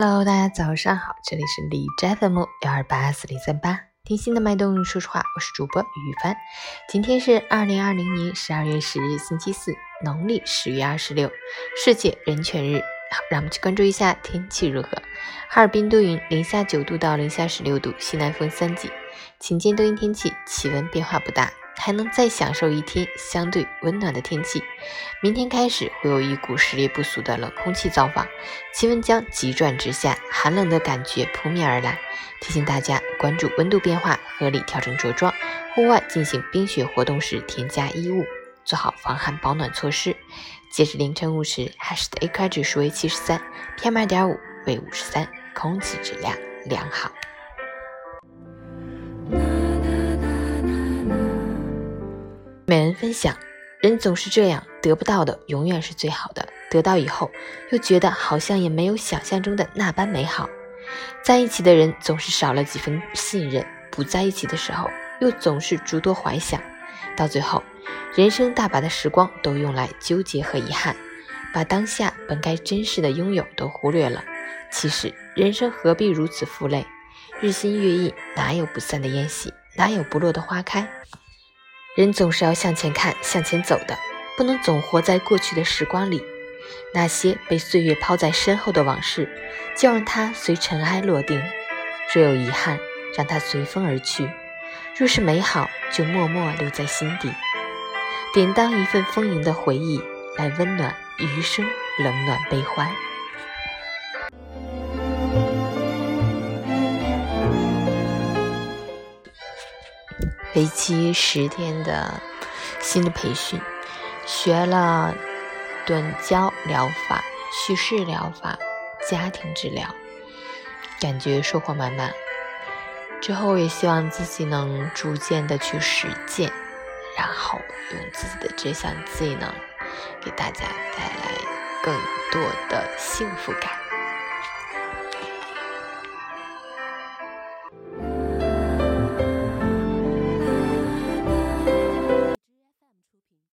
Hello，大家早上好，这里是李斋粉木幺二八四零三八，听心的脉动，说实话，我是主播于帆。今天是二零二零年十二月十日，星期四，农历十月二十六，世界人权日。好，让我们去关注一下天气如何。哈尔滨多云，零下九度到零下十六度，西南风三级，晴间多云天气，气温变化不大。还能再享受一天相对温暖的天气。明天开始会有一股实力不俗的冷空气造访，气温将急转直下，寒冷的感觉扑面而来。提醒大家关注温度变化，合理调整着装。户外进行冰雪活动时，添加衣物，做好防寒保暖措施。截至凌晨五时，海市的 AQI 指数为七十三，PM 二点五为五十三，空气质量良好。每人分享，人总是这样，得不到的永远是最好的，得到以后又觉得好像也没有想象中的那般美好。在一起的人总是少了几分信任，不在一起的时候又总是诸多怀想，到最后，人生大把的时光都用来纠结和遗憾，把当下本该珍视的拥有都忽略了。其实人生何必如此负累？日新月异，哪有不散的宴席？哪有不落的花开？人总是要向前看、向前走的，不能总活在过去的时光里。那些被岁月抛在身后的往事，就让它随尘埃落定；若有遗憾，让它随风而去；若是美好，就默默留在心底，典当一份丰盈的回忆，来温暖余生冷暖悲欢。为期十天的心理培训，学了短焦疗法、叙事疗法、家庭治疗，感觉收获满满。之后也希望自己能逐渐的去实践，然后用自己的这项技能给大家带来更多的幸福感。